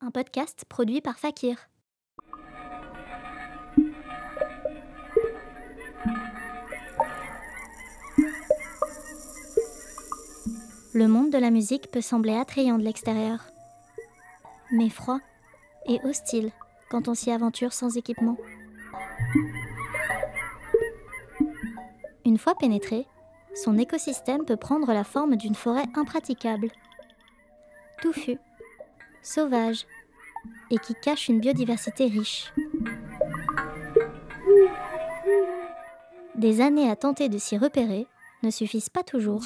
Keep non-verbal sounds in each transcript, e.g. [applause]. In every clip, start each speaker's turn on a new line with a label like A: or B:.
A: un podcast produit par Fakir. Le monde de la musique peut sembler attrayant de l'extérieur, mais froid et hostile quand on s'y aventure sans équipement. Une fois pénétré, son écosystème peut prendre la forme d'une forêt impraticable, touffue, sauvage et qui cache une biodiversité riche. Des années à tenter de s'y repérer ne suffisent pas toujours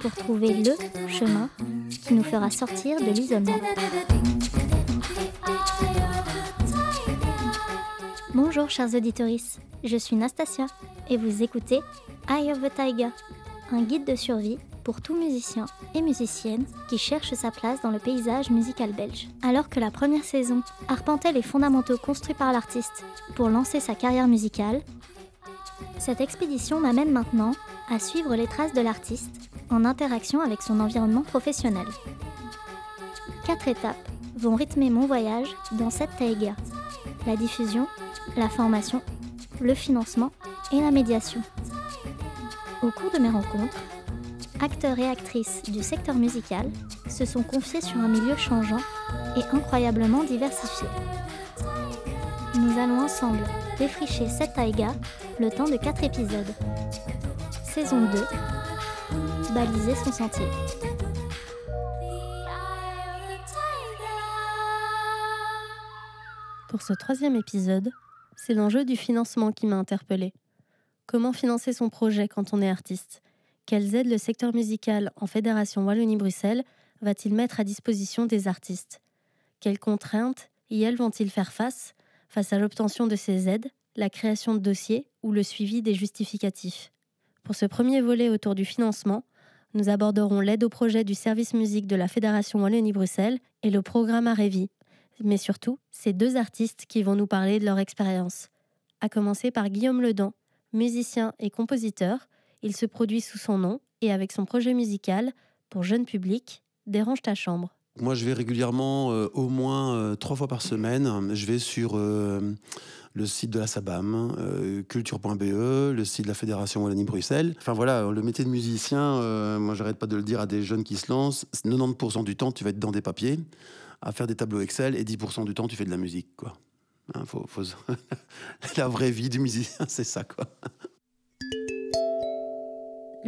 A: pour trouver le chemin qui nous fera sortir de l'isolement. Bonjour chers auditeurs, je suis Nastasia et vous écoutez Eye of the Tiger, un guide de survie pour tout musicien et musicienne qui cherche sa place dans le paysage musical belge. Alors que la première saison arpentait les fondamentaux construits par l'artiste pour lancer sa carrière musicale, cette expédition m'amène maintenant à suivre les traces de l'artiste en interaction avec son environnement professionnel. Quatre étapes vont rythmer mon voyage dans cette taïga. La diffusion, la formation, le financement et la médiation. Au cours de mes rencontres, acteurs et actrices du secteur musical se sont confiés sur un milieu changeant et incroyablement diversifié. Nous allons ensemble défricher cette taïga le temps de 4 épisodes. Saison 2 Baliser son sentier.
B: Pour ce troisième épisode, c'est l'enjeu du financement qui m'a interpellée. Comment financer son projet quand on est artiste? Quelles aides le secteur musical en Fédération Wallonie-Bruxelles va-t-il mettre à disposition des artistes? Quelles contraintes y elles vont-ils faire face? Face à l'obtention de ces aides, la création de dossiers ou le suivi des justificatifs? Pour ce premier volet autour du financement, nous aborderons l'aide au projet du service musique de la Fédération Wallonie-Bruxelles et le programme Arévi. Mais surtout, c'est deux artistes qui vont nous parler de leur expérience. À commencer par Guillaume Ledan, musicien et compositeur, il se produit sous son nom et avec son projet musical pour jeune public, Dérange ta chambre.
C: Moi, je vais régulièrement, euh, au moins euh, trois fois par semaine. Je vais sur euh, le site de la SABAM, culture.be, le site de la Fédération Wallonie-Bruxelles. Enfin voilà, le métier de musicien, moi, j'arrête pas de le dire à des jeunes qui se lancent. 90% du temps, tu vas être dans des papiers, à faire des tableaux Excel, et 10% du temps, tu fais de la musique. Hein, [laughs] la vraie vie du musicien, c'est ça, quoi.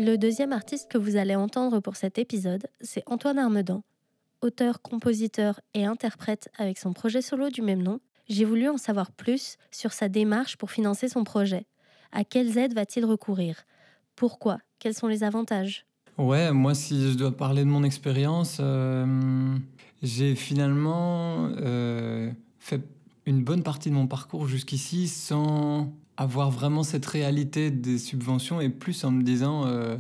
B: Le deuxième artiste que vous allez entendre pour cet épisode, c'est Antoine Armedan. Auteur, compositeur et interprète avec son projet solo du même nom, j'ai voulu en savoir plus sur sa démarche pour financer son projet. À quelles aides va-t-il recourir? Pourquoi? Quels sont les avantages?
D: Ouais, moi, si je dois parler de mon expérience, euh, j'ai finalement euh, fait une bonne partie de mon parcours jusqu'ici sans avoir vraiment cette réalité des subventions et plus en me disant, euh,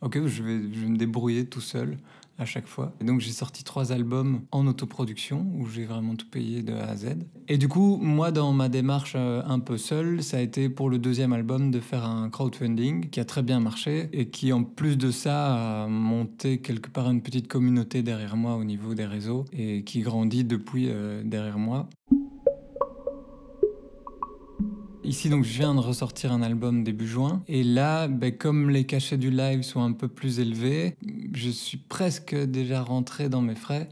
D: ok, je vais, je me débrouiller tout seul à chaque fois. Et donc j'ai sorti trois albums en autoproduction où j'ai vraiment tout payé de A à Z. Et du coup, moi dans ma démarche euh, un peu seule, ça a été pour le deuxième album de faire un crowdfunding qui a très bien marché et qui en plus de ça a monté quelque part une petite communauté derrière moi au niveau des réseaux et qui grandit depuis euh, derrière moi. Ici, donc, je viens de ressortir un album début juin. Et là, ben, comme les cachets du live sont un peu plus élevés, je suis presque déjà rentré dans mes frais.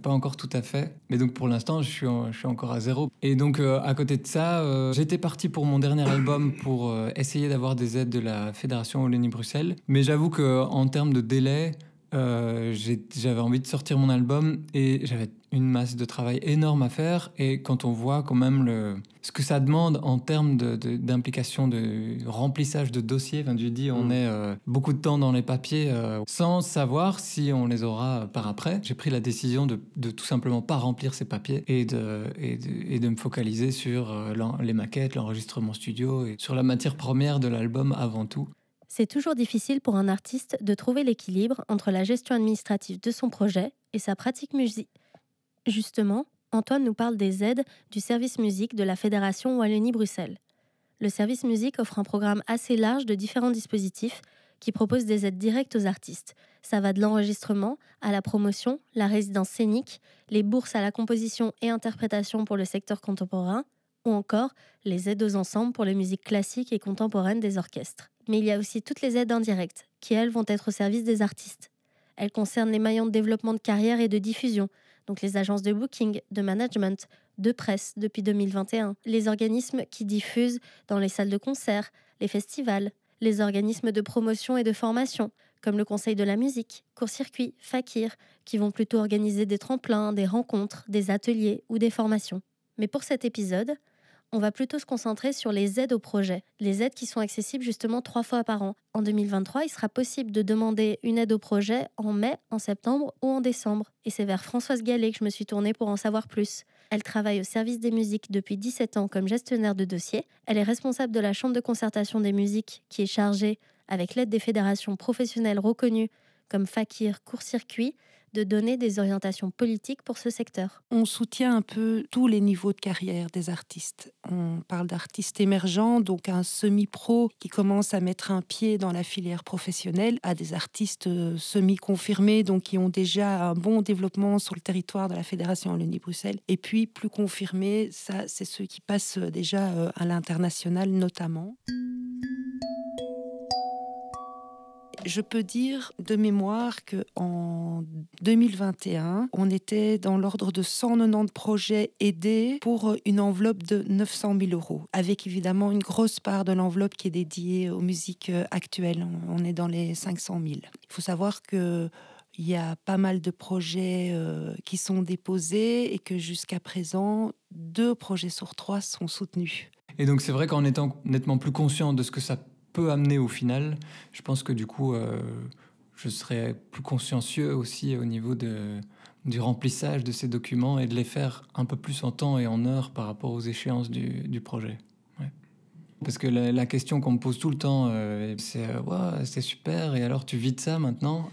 D: Pas encore tout à fait. Mais donc pour l'instant, je suis, encore à zéro. Et donc euh, à côté de ça, euh, j'étais parti pour mon dernier album pour euh, essayer d'avoir des aides de la Fédération Wallonie-Bruxelles. Mais j'avoue qu'en termes de délai, euh, j'avais envie de sortir mon album et j'avais une masse de travail énorme à faire. Et quand on voit quand même le, ce que ça demande en termes d'implication, de, de, remplissage de dossiers, enfin, tu dis, on mmh. est euh, beaucoup de temps dans les papiers euh, sans savoir si on les aura par après. J'ai pris la décision de, de, tout simplement pas remplir ces papiers et de, et de, et de me focaliser sur les maquettes, l'enregistrement studio et sur la matière première de l'album avant tout.
B: C'est toujours difficile pour un artiste de trouver l'équilibre entre la gestion administrative de son projet et sa pratique musique. Justement, Antoine nous parle des aides du service musique de la Fédération Wallonie-Bruxelles. Le service musique offre un programme assez large de différents dispositifs qui propose des aides directes aux artistes. Ça va de l'enregistrement à la promotion, la résidence scénique, les bourses à la composition et interprétation pour le secteur contemporain, ou encore les aides aux ensembles pour les musiques classiques et contemporaines des orchestres. Mais il y a aussi toutes les aides indirectes, qui elles vont être au service des artistes. Elles concernent les maillons de développement de carrière et de diffusion, donc les agences de booking, de management, de presse depuis 2021, les organismes qui diffusent dans les salles de concert, les festivals, les organismes de promotion et de formation, comme le Conseil de la musique, Court-circuit, Fakir, qui vont plutôt organiser des tremplins, des rencontres, des ateliers ou des formations. Mais pour cet épisode, on va plutôt se concentrer sur les aides au projet, les aides qui sont accessibles justement trois fois par an. En 2023, il sera possible de demander une aide au projet en mai, en septembre ou en décembre. Et c'est vers Françoise Gallet que je me suis tournée pour en savoir plus. Elle travaille au service des musiques depuis 17 ans comme gestionnaire de dossier. Elle est responsable de la chambre de concertation des musiques qui est chargée, avec l'aide des fédérations professionnelles reconnues comme Fakir, Court-Circuit, de donner des orientations politiques pour ce secteur.
E: On soutient un peu tous les niveaux de carrière des artistes. On parle d'artistes émergents, donc un semi-pro qui commence à mettre un pied dans la filière professionnelle, à des artistes euh, semi-confirmés, donc qui ont déjà un bon développement sur le territoire de la Fédération Wallonie-Bruxelles. Et puis plus confirmés, ça, c'est ceux qui passent déjà euh, à l'international notamment. Je peux dire de mémoire que en 2021, on était dans l'ordre de 190 projets aidés pour une enveloppe de 900 000 euros, avec évidemment une grosse part de l'enveloppe qui est dédiée aux musiques actuelles. On est dans les 500 000. Il faut savoir que il y a pas mal de projets euh, qui sont déposés et que jusqu'à présent, deux projets sur trois sont soutenus.
D: Et donc c'est vrai qu'en étant nettement plus conscient de ce que ça peut amener au final, je pense que du coup, euh, je serais plus consciencieux aussi au niveau de, du remplissage de ces documents et de les faire un peu plus en temps et en heure par rapport aux échéances du, projet. Parce que la, question qu'on me pose tout le temps, euh, c'est euh, c'est super, et alors tu vis de ça maintenant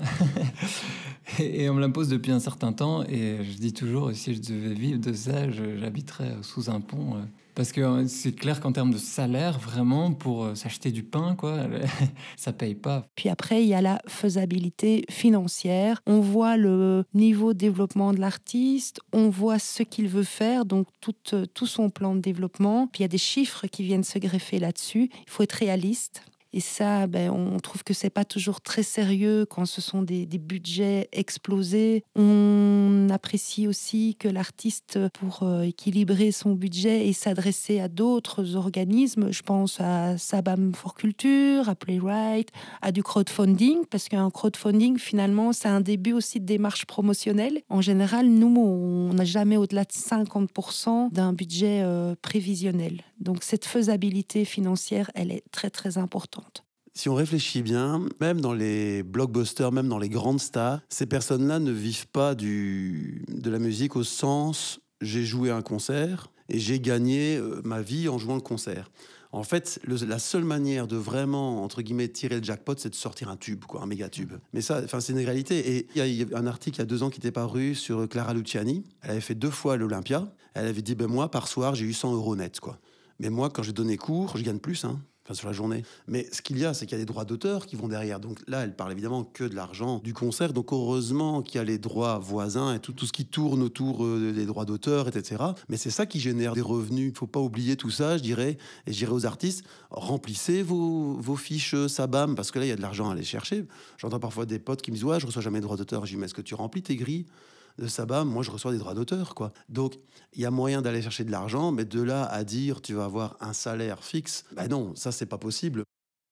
D: [laughs] et, et, on me la pose depuis un certain temps, et je dis toujours, si je devais vivre de ça, j'habiterais sous un pont. Parce que euh, c'est clair qu'en termes de salaire, vraiment, pour euh, s'acheter du pain, quoi, [laughs] ça paye pas.
E: Puis après, il y a la faisabilité financière. On voit le niveau de développement de l'artiste, on voit ce qu'il veut faire, donc tout, euh, tout son plan de développement. Puis il y a des chiffres qui viennent se greffer là-dessus. Il faut être réaliste. Et ça, ben, on trouve que c'est pas toujours très sérieux quand ce sont des, budgets explosés. On apprécie aussi que l'artiste, pour euh, équilibrer son budget et s'adresser à d'autres organismes, je pense à Sabam for Culture, à Playwright, à du crowdfunding, parce qu'un crowdfunding, finalement, c'est un début aussi de démarche promotionnelle. En général, nous, on n'a jamais au-delà de 50% d'un budget euh, prévisionnel. Donc cette faisabilité financière, elle est très très importante.
C: Si on réfléchit bien, même dans les blockbusters, même dans les grandes stars, ces personnes-là ne vivent pas du, de la musique au sens j'ai joué un concert et j'ai gagné euh, ma vie en jouant le concert. En fait, la seule manière de vraiment, entre guillemets, tirer le jackpot, c'est de sortir un tube, quoi, un méga tube. Mais ça, enfin, c'est une réalité. Et il y, a un article il y a deux ans qui était paru sur Clara Luciani. Elle avait fait deux fois l'Olympia. Elle avait dit, ben moi, par soir, j'ai eu 100 euros net, quoi. Mais moi, quand j'ai donné cours, je gagne plus, hein, sur la journée. Mais ce qu'il y a, c'est qu'il y a des droits d'auteur qui vont derrière. Donc là, elle parle évidemment que de l'argent du concert. Donc heureusement qu'il y a les droits voisins et tout, ce qui tourne autour euh, des droits d'auteur, etc. Mais c'est ça qui génère des revenus. Il faut pas oublier tout ça, je dirais. Et je dirais aux artistes, remplissez vos, fiches SABAM, parce que là, il y a de l'argent à aller chercher. J'entends parfois des potes qui me disent, ouais, je reçois jamais de droits d'auteur. Je dis, mais est-ce que tu remplis tes grilles? De Saba, moi je reçois des droits d'auteur. Donc il y a moyen d'aller chercher de l'argent, mais de là à dire tu vas avoir un salaire fixe, ben non, ça c'est pas possible.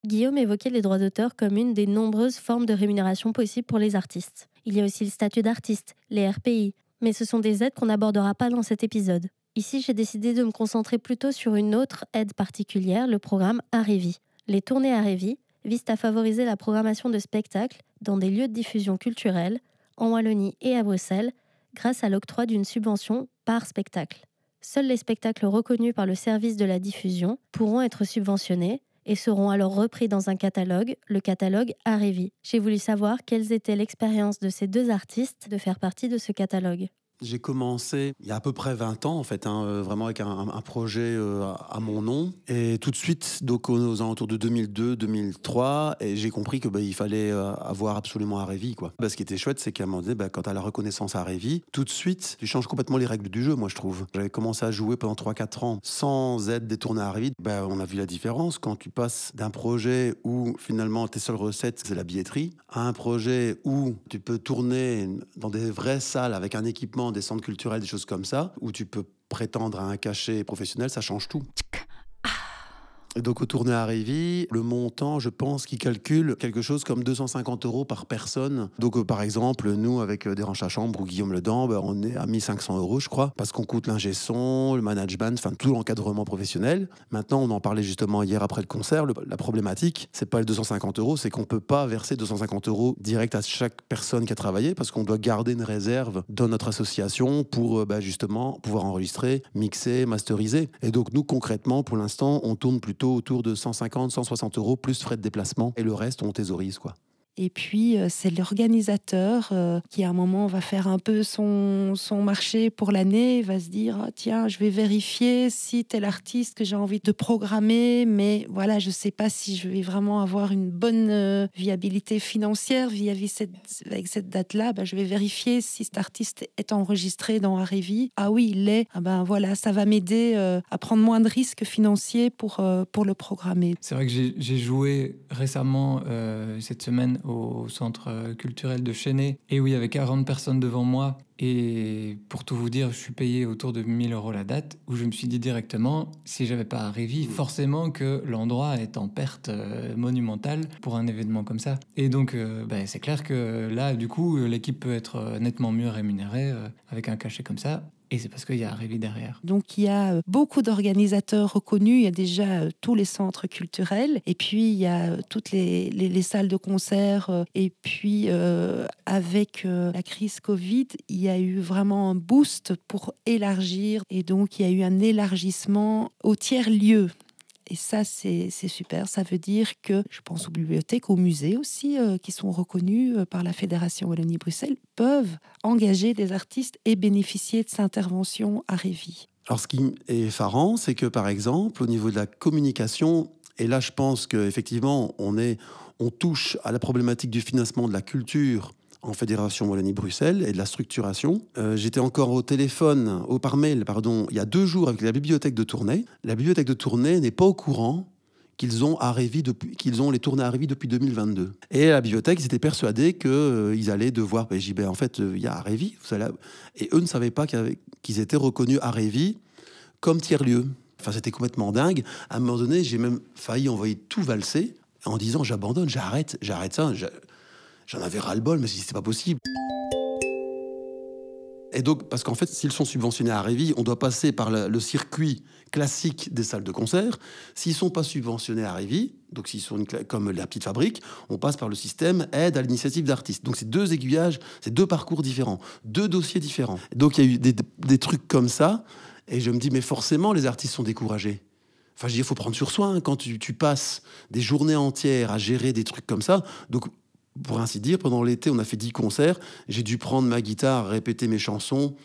B: Guillaume évoquait les droits d'auteur comme une des nombreuses formes de rémunération possibles pour les artistes. Il y a aussi le statut d'artiste, les RPI, mais ce sont des aides qu'on n'abordera pas dans cet épisode. Ici, j'ai décidé de me concentrer plutôt sur une autre aide particulière, le programme Arévi. Les tournées Arévi visent à favoriser la programmation de spectacles dans des lieux de diffusion culturelle en Wallonie et à Bruxelles grâce à l'octroi d'une subvention par spectacle. Seuls les spectacles reconnus par le service de la diffusion pourront être subventionnés et seront alors repris dans un catalogue, le catalogue Arévi. J'ai voulu savoir quelles étaient l'expérience de ces deux artistes de faire partie de ce catalogue.
C: J'ai commencé il y a à peu près 20 ans, en fait, hein, euh, vraiment avec un, projet euh, à mon nom. Et tout de suite, donc aux, alentours de 2002-2003, et j'ai compris que bah, fallait euh, avoir absolument Arévi. Quoi. Bah, ce qui était chouette, c'est qu'à un moment donné, bah, quand tu as la reconnaissance Arévi, tout de suite, tu changes complètement les règles du jeu, moi, je trouve. J'avais commencé à jouer pendant 3-4 ans sans être détourné à Arévi. Bah, on a vu la différence quand tu passes d'un projet où finalement tes seules recettes, c'est la billetterie, à un projet où tu peux tourner dans des vraies salles avec un équipement des centres culturels, des choses comme ça, où tu peux prétendre à un cachet professionnel, ça change tout donc au tournée à Révi, le montant, je pense qu'il calcule quelque chose comme 250 euros par personne. Donc euh, par exemple, nous avec euh, ranchs à chambre ou Guillaume Le bah, on est à 1500 euros, je crois, parce qu'on coûte l'ingé son, le management, enfin tout l'encadrement professionnel. Maintenant, on en parlait justement hier après le concert. la problématique, c'est pas les 250 euros, c'est qu'on peut pas verser 250 euros direct à chaque personne qui a travaillé, parce qu'on doit garder une réserve dans notre association pour euh, bah, justement pouvoir enregistrer, mixer, masteriser. Et donc nous concrètement, pour l'instant, on tourne plutôt autour de 150, 160 euros plus frais de déplacement et le reste on thésaurise quoi.
E: Et puis, euh, c'est l'organisateur euh, qui, à un moment, va faire un peu son, son marché pour l'année, va se dire, ah, tiens, je vais vérifier si tel artiste que j'ai envie de programmer, mais voilà, je ne sais pas si je vais vraiment avoir une bonne euh, viabilité financière vis-à-vis cette, avec cette date-là. Ben, je vais vérifier si cet artiste est enregistré dans Arevi. Ah oui, il l'est. Ah ben voilà, ça va m'aider à prendre moins de risques financiers pour, pour le programmer.
D: C'est vrai que j'ai joué récemment cette semaine au centre culturel de Chênay et où il y avait 40 personnes devant moi. Et pour tout vous dire, je suis payé autour de 1000 euros la date, où je me suis dit directement, si j'avais pas Révi, forcément que l'endroit est en perte euh, monumentale pour un événement comme ça. Et donc, euh, ben, c'est clair que là, du coup, l'équipe peut être euh, nettement mieux rémunérée avec un cachet comme ça. Et c'est parce qu'il y a Révi derrière.
E: Donc il y a euh, beaucoup d'organisateurs reconnus. Il y a déjà euh, tous les centres culturels. Et puis il y a euh, toutes les, les, salles de concert. Et puis avec la crise Covid, il y a eu vraiment un boost pour élargir. Et donc il y a eu un élargissement au tiers-lieu. Et ça, c'est super. Ça veut dire que, je pense aux bibliothèques, aux musées aussi, euh, qui sont reconnus euh, par la Fédération Wallonie-Bruxelles, peuvent engager des artistes et bénéficier de cette intervention à Révi.
C: Alors, ce qui est effarant, c'est que, par exemple, au niveau de la communication, et là, je pense qu'effectivement, on, on touche à la problématique du financement de la culture en Fédération Wallonie-Bruxelles et de la structuration. Euh, j'étais encore au téléphone, au par mail, pardon, il y a deux jours avec la bibliothèque de Tournai. La bibliothèque de Tournai n'est pas au courant qu'ils ont qu'ils ont les tournées à depuis 2022. Et la bibliothèque, ils étaient persuadés qu'ils euh, allaient devoir. Ben, ben, en fait, euh, il y a Arévi. Et eux ne savaient pas qu'ils étaient reconnus à Révi comme tiers-lieu. Enfin, c'était complètement dingue. À un moment donné, j'ai même failli envoyer tout valser en disant j'abandonne, j'arrête, j'arrête ça. J'en avais ras-le-bol, mais c'était pas possible. Et donc, parce qu'en fait, s'ils sont subventionnés à Révi, on doit passer par le, circuit classique des salles de concert. S'ils sont pas subventionnés à Révi, donc s'ils sont comme la petite fabrique, on passe par le système aide à l'initiative d'artistes. Donc c'est deux aiguillages, c'est deux parcours différents, deux dossiers différents. Donc il y a eu des, trucs comme ça, et je me dis, mais forcément, les artistes sont découragés. Enfin, je dis, il faut prendre sur soi hein, quand tu, tu, passes des journées entières à gérer des trucs comme ça. Donc pour ainsi dire, pendant l'été, on a fait 10 concerts. J'ai dû prendre ma guitare, répéter mes chansons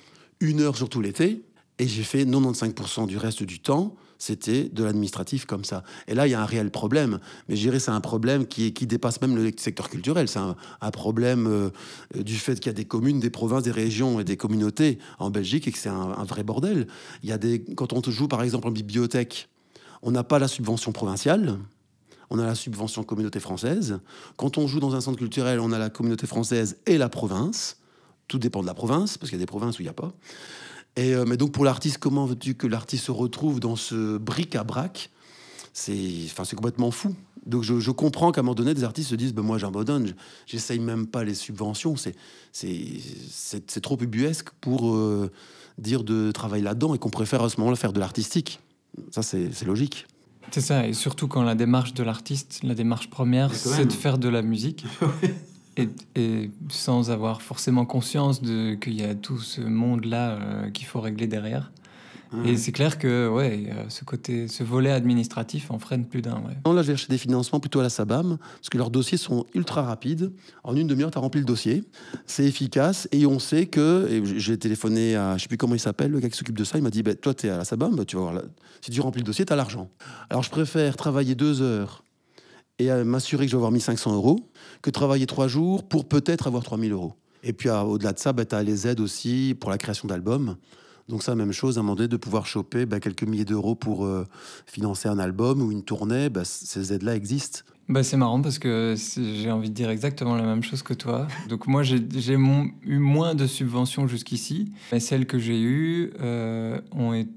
C: une heure sur tout l'été. Et j'ai fait 95% du reste du temps, c'était de l'administratif comme ça. Et là, il y a un réel problème. Mais je dirais c'est un problème qui, qui dépasse même le secteur culturel. C'est un, problème euh, du fait qu'il y a des communes, des provinces, des régions et des communautés en Belgique et que c'est un, vrai bordel. Il y a des, quand on joue par exemple en bibliothèque, on n'a pas la subvention provinciale on a la subvention communauté française. Quand on joue dans un centre culturel, on a la communauté française et la province. Tout dépend de la province, parce qu'il y a des provinces où il n'y a pas. Et, euh, mais donc pour l'artiste, comment veux-tu que l'artiste se retrouve dans ce bric-à-brac? C'est, enfin, complètement fou. Donc je, comprends qu'à un moment donné, des artistes se disent ben Moi j'abandonne, j'essaye même pas les subventions. C'est, c'est, trop ubuesque pour euh, dire de travailler là-dedans et qu'on préfère à ce moment-là faire de l'artistique. Ça, c'est logique.
D: C'est ça, et surtout quand la démarche de l'artiste, la démarche première, c'est de faire de la musique. [laughs] et, sans avoir forcément conscience de qu'il y a tout ce monde-là euh, qu'il faut régler derrière. Et c'est clair que ouais, ce côté, ce volet administratif en freine plus d'un. Ouais.
C: Là, j'ai cherché des financements plutôt à la Sabam, parce que leurs dossiers sont ultra rapides. En une demi-heure, tu as rempli le dossier. C'est efficace et on sait que. J'ai téléphoné à, je sais plus comment il s'appelle, le gars qui s'occupe de ça. Il m'a dit bah, Toi, tu es à la Sabam, bah, tu vas voir. Si tu remplis le dossier, tu as l'argent. Alors, je préfère travailler deux heures et m'assurer que je vais avoir 1500 euros que travailler trois jours pour peut-être avoir 3000 euros. Et puis au-delà de ça, bah, tu as les aides aussi pour la création d'albums. Donc ça, même chose, à un moment donné, de pouvoir choper bah, quelques milliers d'euros pour euh, financer un album ou une tournée, bah, ces aides-là existent.
D: Bah, c'est marrant parce que j'ai envie de dire exactement la même chose que toi. Donc moi, j'ai eu moins de subventions jusqu'ici, mais celles que j'ai eues, euh, ont été,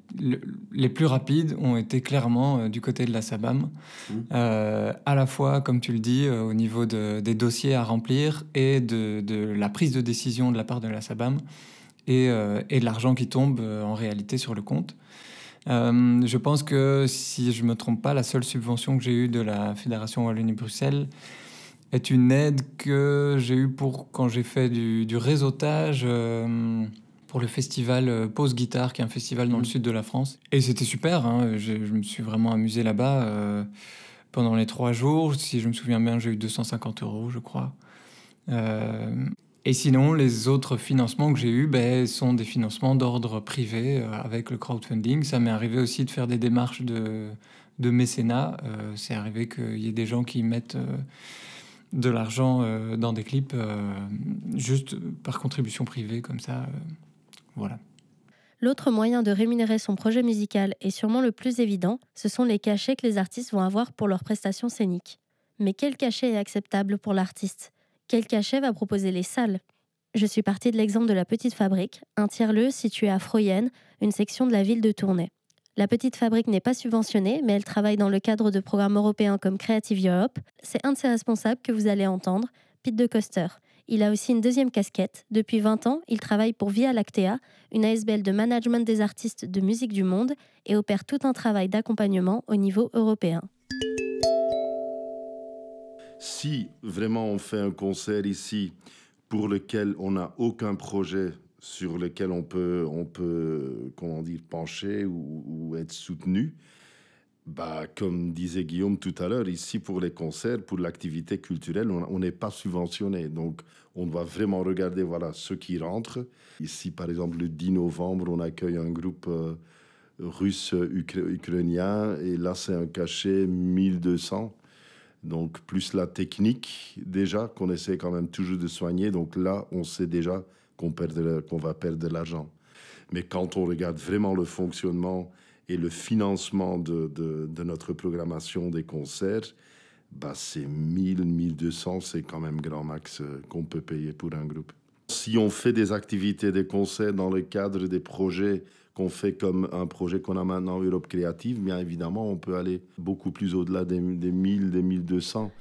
D: les plus rapides ont été clairement euh, du côté de la SABAM. Mmh. à la fois, comme tu le dis, au niveau de, des dossiers à remplir et de, de, la prise de décision de la part de la SABAM et, euh, et de l'argent qui tombe euh, en réalité sur le compte. Euh, je pense que si je ne me trompe pas, la seule subvention que j'ai eue de la Fédération Wallonie-Bruxelles est une aide que j'ai eue pour quand j'ai fait du, du réseautage pour le festival Pause Guitare, qui est un festival dans le mmh. sud de la France. Et c'était super, hein, je, me suis vraiment amusé là-bas pendant les trois jours. Si je me souviens bien, j'ai eu 250 euros, je crois. Et sinon, les autres financements que j'ai eus ben, sont des financements d'ordre privé euh, avec le crowdfunding. Ça m'est arrivé aussi de faire des démarches de, de mécénat. Euh, c'est arrivé qu'il y ait des gens qui mettent euh, de l'argent dans des clips juste par contribution privée, comme ça. voilà.
B: L'autre moyen de rémunérer son projet musical, et sûrement le plus évident, ce sont les cachets que les artistes vont avoir pour leurs prestations scéniques. Mais quel cachet est acceptable pour l'artiste? Quel cachet va proposer les salles? Je suis partie de l'exemple de la Petite Fabrique, un tiers-lieu situé à Froyenne, une section de la ville de Tournai. La Petite Fabrique n'est pas subventionnée, mais elle travaille dans le cadre de programmes européens comme Creative Europe. C'est un de ses responsables que vous allez entendre, Pete de Coster. Il a aussi une deuxième casquette. Depuis 20 ans, il travaille pour Via Lactea, une ASBL de management des artistes de musique du monde, et opère tout un travail d'accompagnement au niveau européen.
F: Si vraiment on fait un concert ici pour lequel on n'a aucun projet sur lequel on peut, on peut comment dire, pencher ou, être soutenu, bah, comme disait Guillaume tout à l'heure, ici pour les concerts, pour l'activité culturelle, on n'est pas subventionné. Donc on doit vraiment regarder voilà, ceux qui rentrent. Ici, par exemple, le 10 novembre, on accueille un groupe euh, russe-ukrainien et là, c'est un cachet 1200. Donc, plus la technique, déjà, qu'on essaie quand même toujours de soigner. Donc là, on sait déjà qu'on va perdre de l'argent. Mais quand on regarde vraiment le fonctionnement et le financement de, de, notre programmation des concerts, bah c'est 1000, 1200, c'est quand même grand max euh, qu'on peut payer pour un groupe. Si on fait des activités, des concerts dans le cadre des projets qu'on fait comme un projet qu'on a maintenant, Europe Créative, bien évidemment, on peut aller beaucoup plus au-delà des, des 1000, des 1200.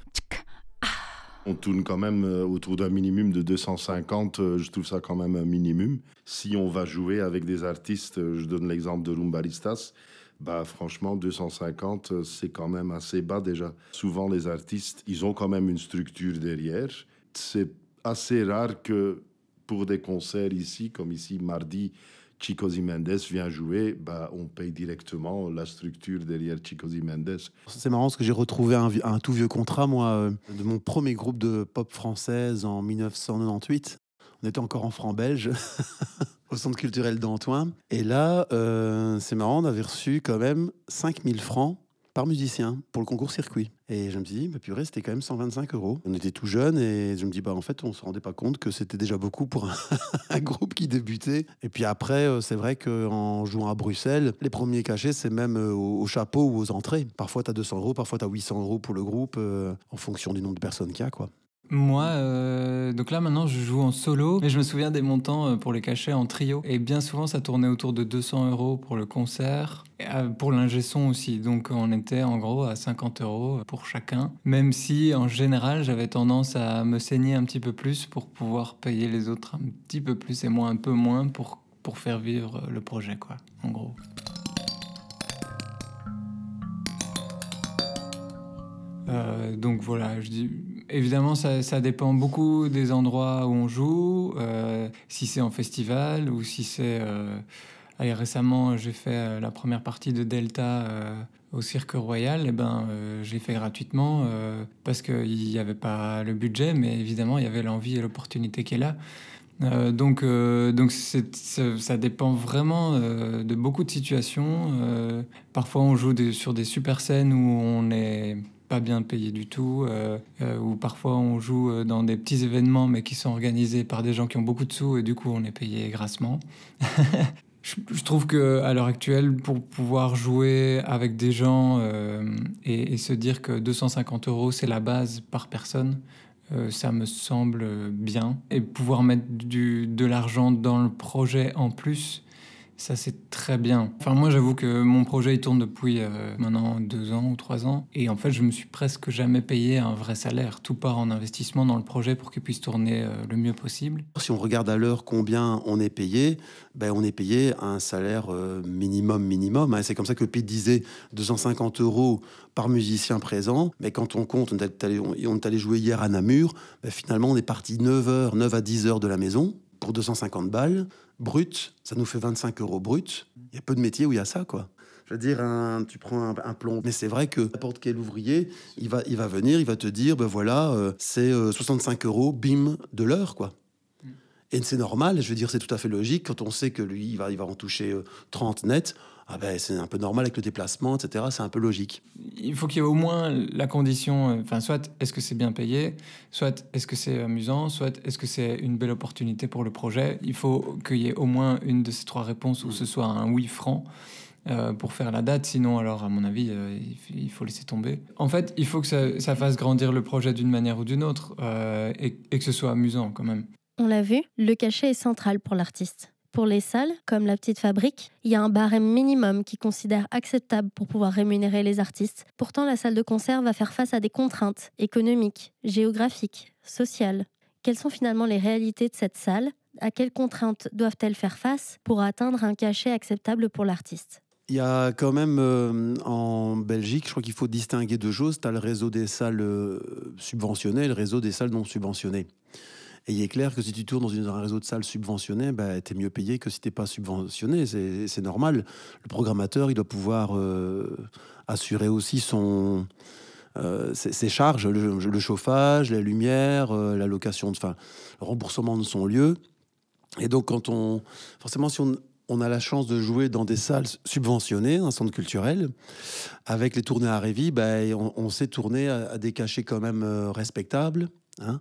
F: On tourne quand même euh, autour d'un minimum de 250, euh, je trouve ça quand même un minimum. Si on va jouer avec des artistes, euh, je donne l'exemple de Rumbaristas, bah franchement 250 c'est quand même assez bas déjà. Souvent les artistes, ils ont quand même une structure derrière. C'est assez rare que pour des concerts ici, comme ici mardi, Chico Zimendes vient jouer, bah, on paye directement la structure derrière Chico Zimendes.
C: C'est marrant parce que j'ai retrouvé un, tout vieux contrat, moi, euh, de mon premier groupe de pop française en 1998. On était encore en franc belge, [laughs] au centre culturel d'Antoine. Et là, euh, c'est marrant, on avait reçu quand même 5000 francs par musicien pour le concours circuit. Et je me suis dit, bah, purée, c'était quand même 125 euros. On était tout jeunes et je me dis, bah, en fait, on se rendait pas compte que c'était déjà beaucoup pour un, [laughs] groupe qui débutait. Et puis après, euh, c'est vrai qu'en jouant à Bruxelles, les premiers cachets, c'est même euh, au, chapeau ou aux entrées. Parfois, tu as 200 euros, parfois, tu as 800 euros pour le groupe, euh, en fonction du nombre de personnes qu'il y a. Quoi.
D: Moi, euh, donc là maintenant je joue en solo, mais je me souviens des montants euh, pour les cachets en trio. Et bien souvent ça tournait autour de 200 euros pour le concert, euh, pour l'ingé son aussi. Donc on était en gros à 50 euros pour chacun. Même si en général j'avais tendance à me saigner un petit peu plus pour pouvoir payer les autres un petit peu plus et moi un peu moins pour, pour faire vivre le projet, quoi, en gros. donc voilà, je dis évidemment, ça, dépend beaucoup des endroits où on joue, euh, si c'est en festival ou si c'est euh, récemment, j'ai fait la première partie de Delta au Cirque Royal, et eh ben, j'ai fait gratuitement parce qu'il n'y avait pas le budget, mais évidemment, il y avait l'envie et l'opportunité qui est là. Euh, donc, euh, donc ça dépend vraiment euh, de beaucoup de situations. parfois, on joue sur des super scènes où on n'est pas bien payé du tout, ou parfois on joue dans des petits événements mais qui sont organisés par des gens qui ont beaucoup de sous et du coup on est payé grassement. [laughs] je, trouve que à l'heure actuelle, pour pouvoir jouer avec des gens et, se dire que 250 euros c'est la base par personne, euh, ça me semble bien. Et pouvoir mettre du, de l'argent dans le projet en plus, ça c'est très bien. Enfin moi j'avoue que mon projet il tourne depuis euh, maintenant deux ans ou trois ans et en fait je me suis presque jamais payé un vrai salaire. Tout part en investissement dans le projet pour qu'il puisse tourner euh, le mieux possible.
C: Si on regarde à l'heure combien on est payé, ben, on est payé un salaire euh, minimum minimum. Hein. C'est comme ça que Pete disait 250 euros par musicien présent. Mais quand on compte, on est allé, jouer hier à Namur, ben, finalement on est parti 9 heures, 9 à 10 heures de la maison pour 250 balles brut, ça nous fait 25 euros brut. Il y a peu de métiers où il y a ça, quoi. Je veux dire, tu prends un, plomb. Mais c'est vrai que n'importe quel ouvrier, il va, il va venir, il va te dire, ben voilà, euh, c'est 65 euh, euros, bim, de l'heure, quoi. Et c'est normal, je veux dire, c'est tout à fait logique quand on sait que lui, il va, il va en toucher 30 euh, net ah ben, c'est un peu normal avec le déplacement, etc. C'est un peu logique.
D: Il faut qu'il y ait au moins la condition, euh, enfin, soit est-ce que c'est bien payé, soit est-ce que c'est amusant, soit est-ce que c'est une belle opportunité pour le projet. Il faut qu'il y ait au moins une de ces trois réponses où ce soit un oui franc. Euh, pour faire la date, sinon alors à mon avis euh, il faut laisser tomber. En fait il faut que ça, fasse grandir le projet d'une manière ou d'une autre et, et que ce soit amusant quand même.
B: On l'a vu, le cachet est central pour l'artiste. Pour les salles, comme la petite fabrique, il y a un barème minimum qui considère acceptable pour pouvoir rémunérer les artistes. Pourtant, la salle de concert va faire face à des contraintes économiques, géographiques, sociales. Quelles sont finalement les réalités de cette salle? À quelles contraintes doivent-elles faire face pour atteindre un cachet acceptable pour l'artiste?
C: Il y a quand même euh, en Belgique, je crois qu'il faut distinguer deux choses. Tu as le réseau des salles euh, subventionnées et le réseau des salles non subventionnées. Et il est clair que si tu tournes dans un réseau de salles subventionné, bah, tu es mieux payé que si tu pas subventionné. C'est normal. Le programmateur, il doit pouvoir euh, assurer aussi son, euh, ses, charges, le, chauffage, la lumière, euh, la location, enfin, le remboursement de son lieu. Et donc, quand on. Forcément, si on, a la chance de jouer dans des salles subventionnées, un centre culturel, avec les tournées à Révis, bah, on, sait tourner à, des cachets quand même respectables. Hein,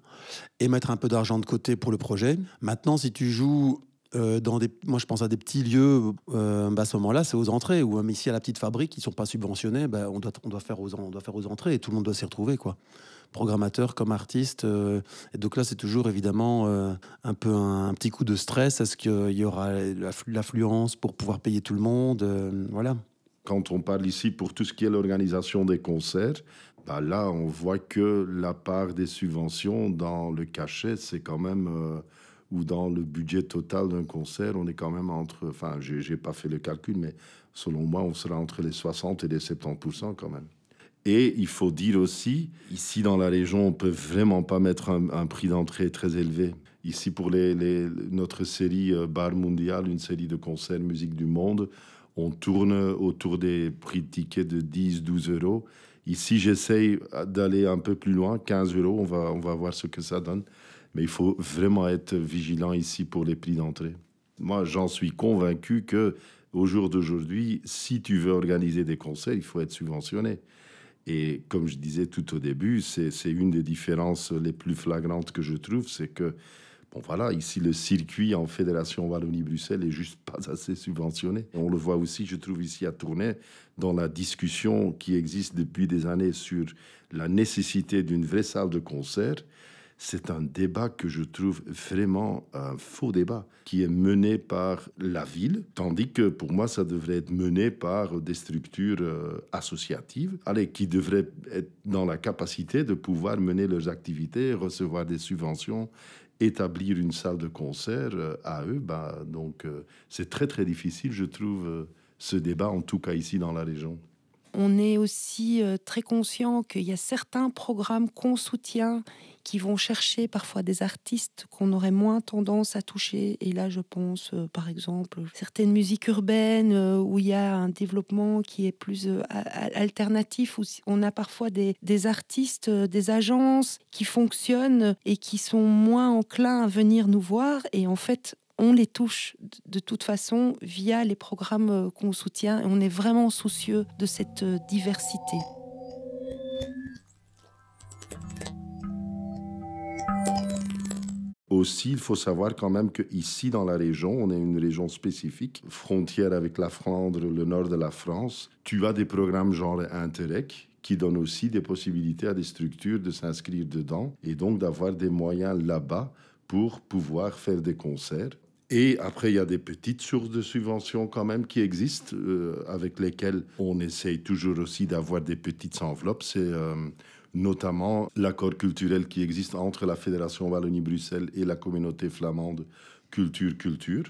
C: et mettre un peu d'argent de côté pour le projet. Maintenant, si tu joues euh, dans des, moi je pense à des petits lieux, euh, bah, à ce moment-là, c'est aux entrées, ou même ici à la petite fabrique, qui sont pas subventionnés, bah, on, doit, on, doit faire aux, on doit faire aux entrées et tout le monde doit s'y retrouver, quoi. Programmateur comme artiste. Euh, donc là, c'est toujours évidemment un peu un, petit coup de stress. Est-ce qu'il y aura l'affluence pour pouvoir payer tout le monde Voilà.
F: Quand on parle ici pour tout ce qui est l'organisation des concerts, bah là, on voit que la part des subventions dans le cachet, c'est quand même, euh, ou dans le budget total d'un concert, on est quand même entre, enfin, j'ai pas fait le calcul, mais selon moi, on sera entre les 60 et les 70% quand même. Et il faut dire aussi, ici dans la région, on peut vraiment pas mettre un, prix d'entrée très élevé. Ici, pour les, notre série euh, Bar Mondial, une série de concerts musique du monde, on tourne autour des prix de tickets de 10-12 euros. Ici, j'essaye d'aller un peu plus loin, 15 euros, on va, on va voir ce que ça donne. Mais il faut vraiment être vigilant ici pour les prix d'entrée. Moi, j'en suis convaincu que au jour d'aujourd'hui, si tu veux organiser des concerts, il faut être subventionné. Et comme je disais tout au début, c'est une des différences les plus flagrantes que je trouve, c'est que Bon voilà, ici le circuit en Fédération Wallonie-Bruxelles est juste pas assez subventionné. On le voit aussi, je trouve ici à Tournai, dans la discussion qui existe depuis des années sur la nécessité d'une vraie salle de concert. C'est un débat que je trouve vraiment un faux débat qui est mené par la ville, tandis que pour moi ça devrait être mené par des structures euh, associatives, allez, qui devraient être dans la capacité de pouvoir mener leurs activités, recevoir des subventions établir une salle de concert euh, à eux, bah, donc euh, c'est très très difficile, je trouve, euh, ce débat, en tout cas ici dans la région.
E: On est aussi euh, très conscient qu'il y a certains programmes qu'on soutient qui vont chercher parfois des artistes qu'on aurait moins tendance à toucher. Et là, je pense, euh, par exemple, certaines musiques urbaines euh, où il y a un développement qui est plus alternatif, où on a parfois des, des artistes, des agences qui fonctionnent et qui sont moins enclins à venir nous voir. Et en fait, on les touche de toute façon via les programmes qu'on soutient. Et on est vraiment soucieux de cette diversité.
F: Aussi, il faut savoir quand même qu'ici, dans la région, on est une région spécifique, frontière avec la Flandre, le nord de la France. Tu as des programmes genre Interreg qui donnent aussi des possibilités à des structures de s'inscrire dedans et donc d'avoir des moyens là-bas pour pouvoir faire des concerts. Et après, il y a des petites sources de subventions quand même qui existent, euh, avec lesquelles on essaye toujours aussi d'avoir des petites enveloppes. C'est euh, notamment l'accord culturel qui existe entre la Fédération Wallonie-Bruxelles et la communauté flamande Culture-Culture.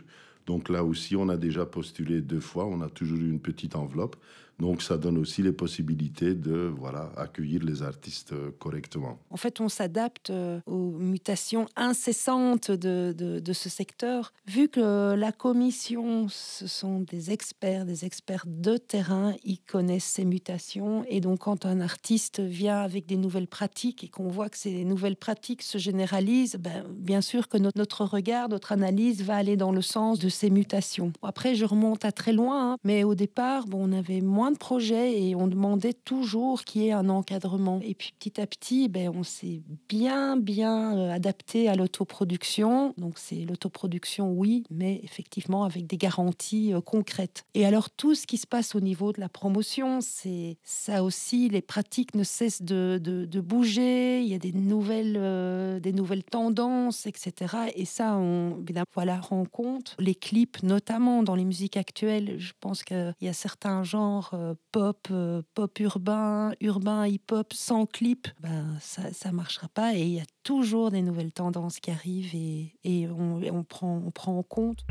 F: Donc là aussi, on a déjà postulé deux fois, on a toujours eu une petite enveloppe. Donc ça donne aussi les possibilités de voilà, accueillir les artistes euh, correctement.
E: En fait, on s'adapte euh, aux mutations incessantes de, de, ce secteur. Vu que la commission, ce sont des experts, des experts de terrain, ils connaissent ces mutations. Et donc quand un artiste vient avec des nouvelles pratiques et qu'on voit que ces nouvelles pratiques se généralisent, ben, bien sûr que notre, regard, notre analyse va aller dans le sens de ces mutations. Après, je remonte à très loin, hein, mais au départ, bon, on avait moins de projets et on demandait toujours qu'il y ait un encadrement. Et puis petit à petit, ben, on s'est bien, bien euh, adapté à l'autoproduction. Donc c'est l'autoproduction, oui, mais effectivement avec des garanties euh, concrètes. Et alors tout ce qui se passe au niveau de la promotion, c'est ça aussi, les pratiques ne cessent de, de, bouger, il y a des nouvelles, euh, des nouvelles tendances, etc. Et ça, on voilà, rend compte. Les clips, notamment dans les musiques actuelles, je pense qu'il y a certains genres euh, pop, euh, pop urbain, urbain hip-hop sans clip, ben, ça ne marchera pas. Et il y a toujours des nouvelles tendances qui arrivent et, et on, prend, en compte.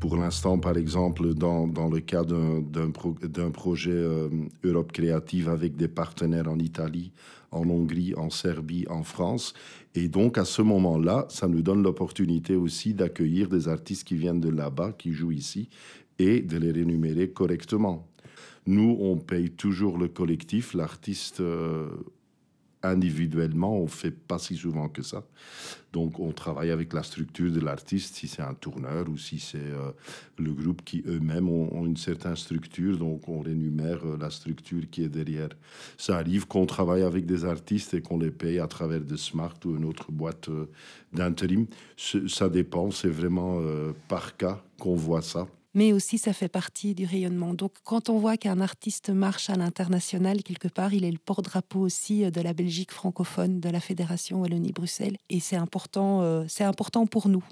F: Pour l'instant, par exemple, dans, dans le cas d'un pro, projet euh, Europe créative avec des partenaires en Italie, en Hongrie, en Serbie, en France. Et donc, à ce moment-là, ça nous donne l'opportunité aussi d'accueillir des artistes qui viennent de là-bas, qui jouent ici, et de les rémunérer correctement. Nous, on paye toujours le collectif, l'artiste euh, individuellement, on fait pas si souvent que ça. Donc, on travaille avec la structure de l'artiste, si c'est un tourneur ou si c'est euh, le groupe qui eux-mêmes ont, une certaine structure. Donc, on rémunère euh, la structure qui est derrière. Ça arrive qu'on travaille avec des artistes et qu'on les paye à travers de Smart ou une autre boîte euh, d'intérim. Ça dépend, c'est vraiment par cas qu'on voit ça
E: mais aussi ça fait partie du rayonnement. Donc quand on voit qu'un artiste marche à l'international, quelque part, il est le porte-drapeau aussi euh, de la Belgique francophone, de la Fédération Wallonie-Bruxelles, et c'est important, euh, important pour nous.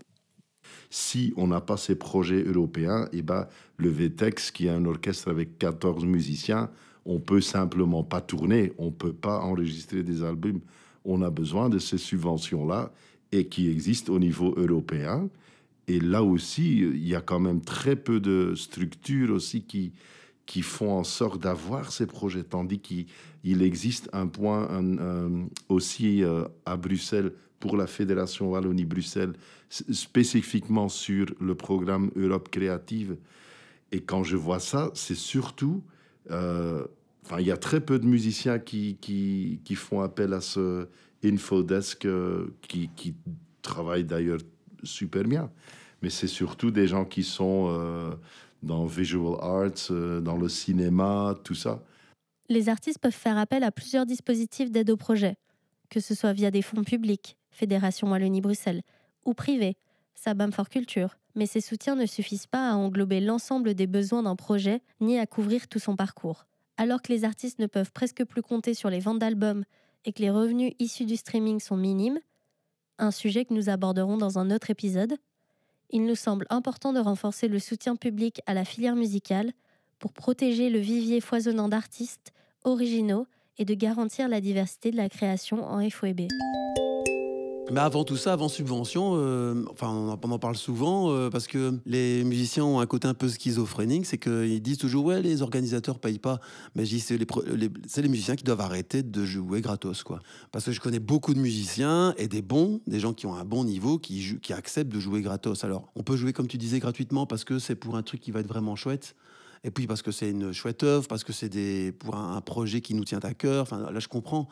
F: Si on n'a pas ces projets européens, et eh ben, le VTEX, qui est un orchestre avec 14 musiciens, on peut simplement pas tourner, on peut pas enregistrer des albums. On a besoin de ces subventions-là et qui existent au niveau européen. Et là aussi, il y a quand même très peu de structures aussi qui, qui font en sorte d'avoir ces projets, tandis qu'il existe un point aussi euh, à Bruxelles pour la Fédération Wallonie-Bruxelles, spécifiquement sur le programme Europe créative. Et quand je vois ça, c'est surtout... Euh, il y a très peu de musiciens qui, qui, qui font appel à ce infodesk euh, qui, qui travaille d'ailleurs super bien mais c'est surtout des gens qui sont euh, dans visual arts, euh, dans le cinéma, tout ça.
B: Les artistes peuvent faire appel à plusieurs dispositifs d'aide au projet, que ce soit via des fonds publics, Fédération Wallonie-Bruxelles, ou privés, Sabam for Culture. Mais ces soutiens ne suffisent pas à englober l'ensemble des besoins d'un projet, ni à couvrir tout son parcours. Alors que les artistes ne peuvent presque plus compter sur les ventes d'albums et que les revenus issus du streaming sont minimes, un sujet que nous aborderons dans un autre épisode, il nous semble important de renforcer le soutien public à la filière musicale pour protéger le vivier foisonnant d'artistes originaux et de garantir la diversité de la création en FOEB.
C: Mais avant tout ça, avant subvention, euh, enfin, on en, parle souvent euh, parce que les musiciens ont un côté un peu schizophrénique, c'est qu'ils disent toujours ouais, les organisateurs payent pas. Mais c'est les, les- les musiciens qui doivent arrêter de jouer gratos, quoi. Parce que je connais beaucoup de musiciens et des bons, des gens qui ont un bon niveau, qui, acceptent de jouer gratos. Alors, on peut jouer comme tu disais gratuitement parce que c'est pour un truc qui va être vraiment chouette. Et puis parce que c'est une chouette œuvre, parce que c'est des pour un, un projet qui nous tient à cœur. Enfin, là, je comprends.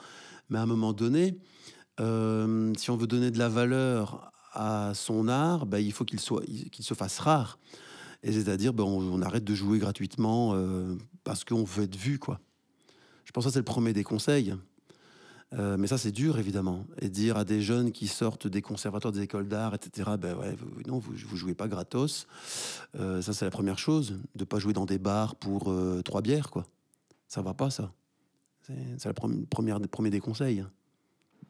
C: Mais à un moment donné, euh, si on veut donner de la valeur à son art, ben, il faut qu'il soit, se fasse rare. Et c'est-à-dire, ben, on, arrête de jouer gratuitement euh, parce qu'on veut être vu. Je pense que c'est le premier des conseils. Euh, mais ça, c'est dur, évidemment. Et dire à des jeunes qui sortent des conservatoires, des écoles d'art, etc., ouais, vous, non, vous, jouez pas gratos. Ça, c'est la première chose. De pas jouer dans des bars pour trois bières, quoi. Ça va pas, ça. C'est première, premier des conseils.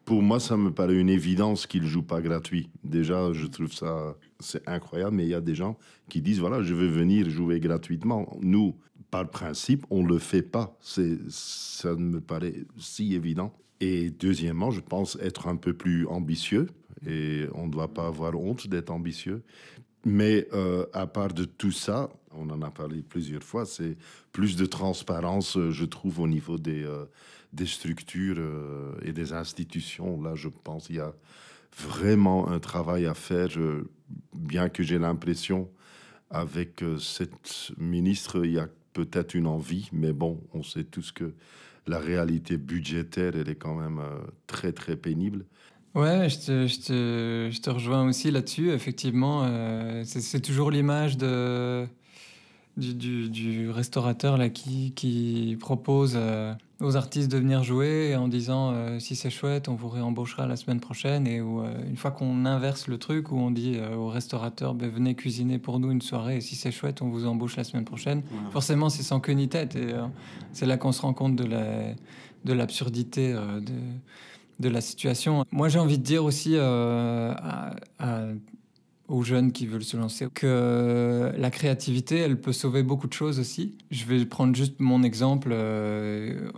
F: Pour moi, ça me paraît une évidence qu'il joue pas gratuit. Déjà, je trouve ça c'est incroyable, mais il y a des gens qui disent voilà, je veux venir jouer gratuitement. Nous, par principe, on le fait pas. C'est ça me paraît si évident. Et deuxièmement, je pense être un peu plus ambitieux et on ne doit pas avoir honte d'être ambitieux. Mais euh, à part de tout ça, on en a parlé plusieurs fois, c'est plus de transparence, je trouve, au niveau des, euh, des structures euh, et des institutions. Là, je pense qu'il y a vraiment un travail à faire, bien que j'ai l'impression, avec euh, cette ministre, il y a peut-être une envie, mais bon, on sait tous que la réalité budgétaire, elle est quand même euh, très, très pénible.
D: Ouais, je te, je te, rejoins aussi là-dessus. Effectivement, c'est toujours l'image de, du, du, du restaurateur là, qui, qui propose euh, aux artistes de venir jouer en disant euh, si c'est chouette, on vous réembauchera la semaine prochaine. Et où, euh, une fois qu'on inverse le truc, où on dit au restaurateur ben, venez cuisiner pour nous une soirée, et si c'est chouette, on vous embauche la semaine prochaine. Forcément, c'est sans queue ni tête. Et c'est là qu'on se rend compte de la- de l'absurdité de de la situation. Moi, j'ai envie de dire aussi à- à- aux jeunes qui veulent se lancer que la créativité, elle peut sauver beaucoup de choses aussi. Je vais prendre juste mon exemple. euh,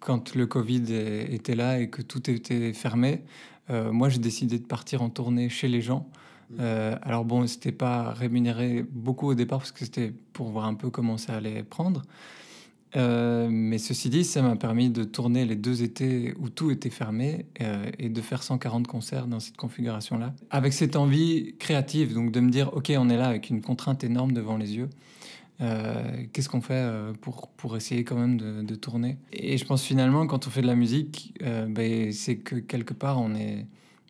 D: quand le Covid était là et que tout était fermé, euh, moi, j'ai décidé de partir en tournée chez les gens. Euh, alors bon, c'était pas rémunéré beaucoup au départ parce que c'était pour voir un peu comment ça allait prendre. Euh, mais ceci dit, ça m'a permis de tourner les deux étés où tout était fermé euh, et de faire 140 concerts dans cette configuration-là. Avec cette envie créative, donc de me dire, OK, on est là avec une contrainte énorme devant les yeux. Euh, Qu'est-ce qu'on fait pour, pour essayer quand même de, tourner? Et je pense finalement, quand on fait de la musique, ben, c'est que quelque part, on est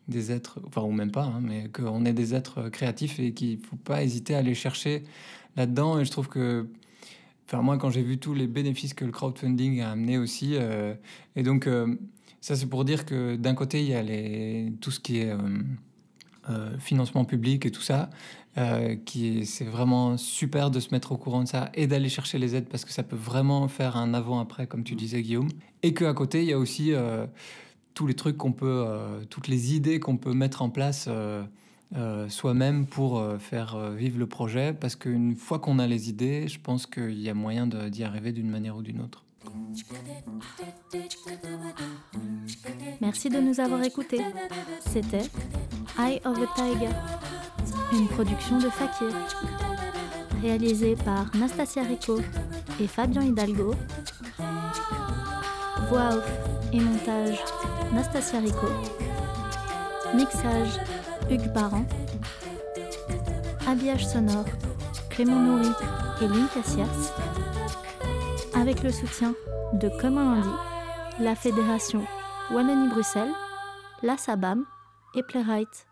D: des êtres, enfin, ou même pas, hein, mais qu'on est des êtres créatifs et qu'il ne faut pas hésiter à aller chercher là-dedans. Et je trouve que Enfin, moi, quand j'ai vu tous les bénéfices que le crowdfunding a amené aussi, euh, et donc euh, ça, c'est pour dire que d'un côté, il y a les, tout ce qui est euh, financement public et tout ça, qui est- c'est vraiment super de se mettre au courant de ça et d'aller chercher les aides parce que ça peut vraiment faire un avant-après, comme tu disais, Guillaume. Et qu'à côté, il y a aussi tous les trucs qu'on peut, toutes les idées qu'on peut mettre en place. Euh, soi-même pour euh, faire euh, vivre le projet parce qu'une fois qu'on a les idées, je pense qu'il y a moyen d'y arriver d'une manière ou d'une autre.
A: Merci de nous avoir écoutés. C'était Eye of a Tiger, une production de Fakir, réalisée par Nastasia Rico et Fabien Hidalgo. Voix off et montage Nastasia Rico. Mixage Hugues Parent. Habillage sonore Clément Nourri et Lynn Cassias. Avec le soutien de Comme un lundi, la Fédération Wallonie-Bruxelles, la SABAM et Playwright.